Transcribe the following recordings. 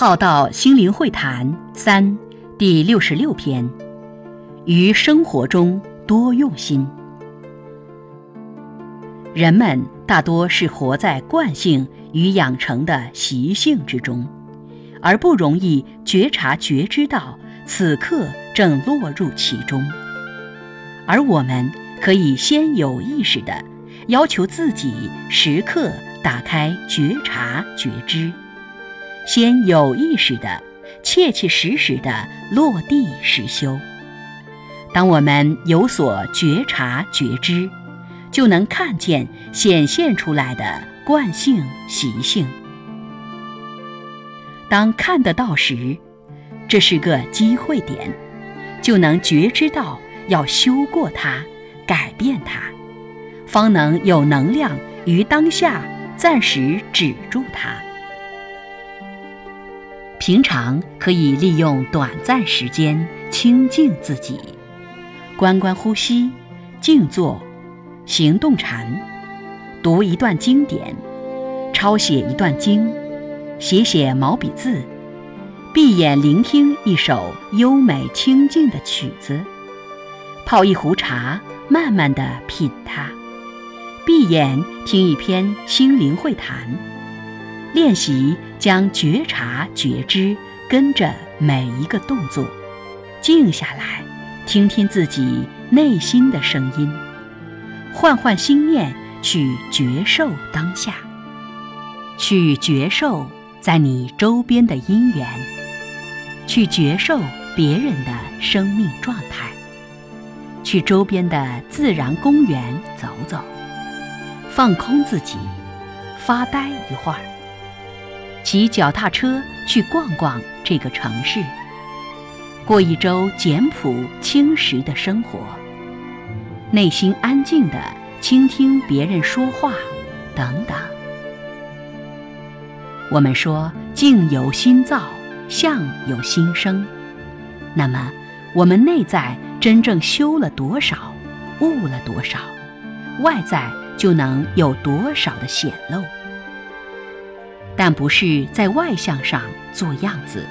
浩道心灵会谈三第六十六篇：于生活中多用心。人们大多是活在惯性与养成的习性之中，而不容易觉察觉知到此刻正落入其中。而我们可以先有意识的要求自己时刻打开觉察觉知。先有意识的、切切实实的落地实修。当我们有所觉察觉知，就能看见显现出来的惯性习性。当看得到时，这是个机会点，就能觉知到要修过它、改变它，方能有能量于当下暂时止住它。平常可以利用短暂时间清静自己，观观呼吸，静坐，行动禅，读一段经典，抄写一段经，写写毛笔字，闭眼聆听一首优美清静的曲子，泡一壶茶，慢慢的品它，闭眼听一篇心灵会谈。练习将觉察觉知跟着每一个动作，静下来，听听自己内心的声音，换换心念去觉受当下，去觉受在你周边的因缘，去觉受别人的生命状态，去周边的自然公园走走，放空自己，发呆一会儿。骑脚踏车去逛逛这个城市，过一周简朴轻实的生活，内心安静的倾听别人说话，等等。我们说境由心造，相由心生。那么，我们内在真正修了多少，悟了多少，外在就能有多少的显露。但不是在外向上做样子，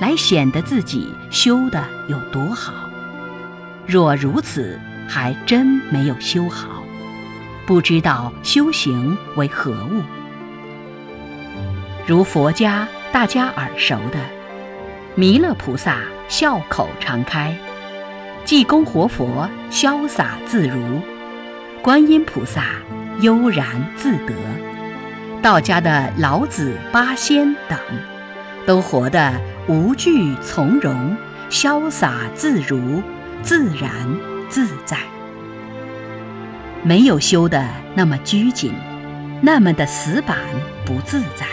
来显得自己修的有多好。若如此，还真没有修好，不知道修行为何物。如佛家大家耳熟的，弥勒菩萨笑口常开，济公活佛潇洒自如，观音菩萨悠然自得。道家的老子、八仙等，都活得无惧从容、潇洒自如、自然自在，没有修的那么拘谨，那么的死板不自在。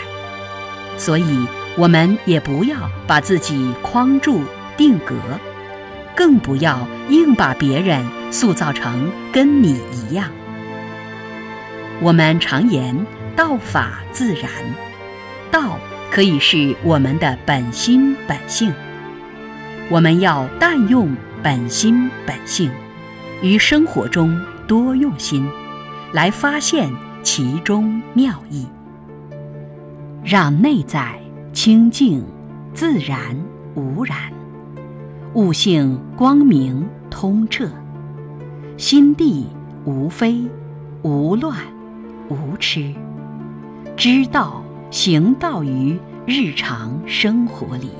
所以，我们也不要把自己框住、定格，更不要硬把别人塑造成跟你一样。我们常言。道法自然，道可以是我们的本心本性。我们要淡用本心本性，于生活中多用心，来发现其中妙意，让内在清净、自然、无染，悟性光明通彻，心地无非、无乱、无痴。知道行道于日常生活里。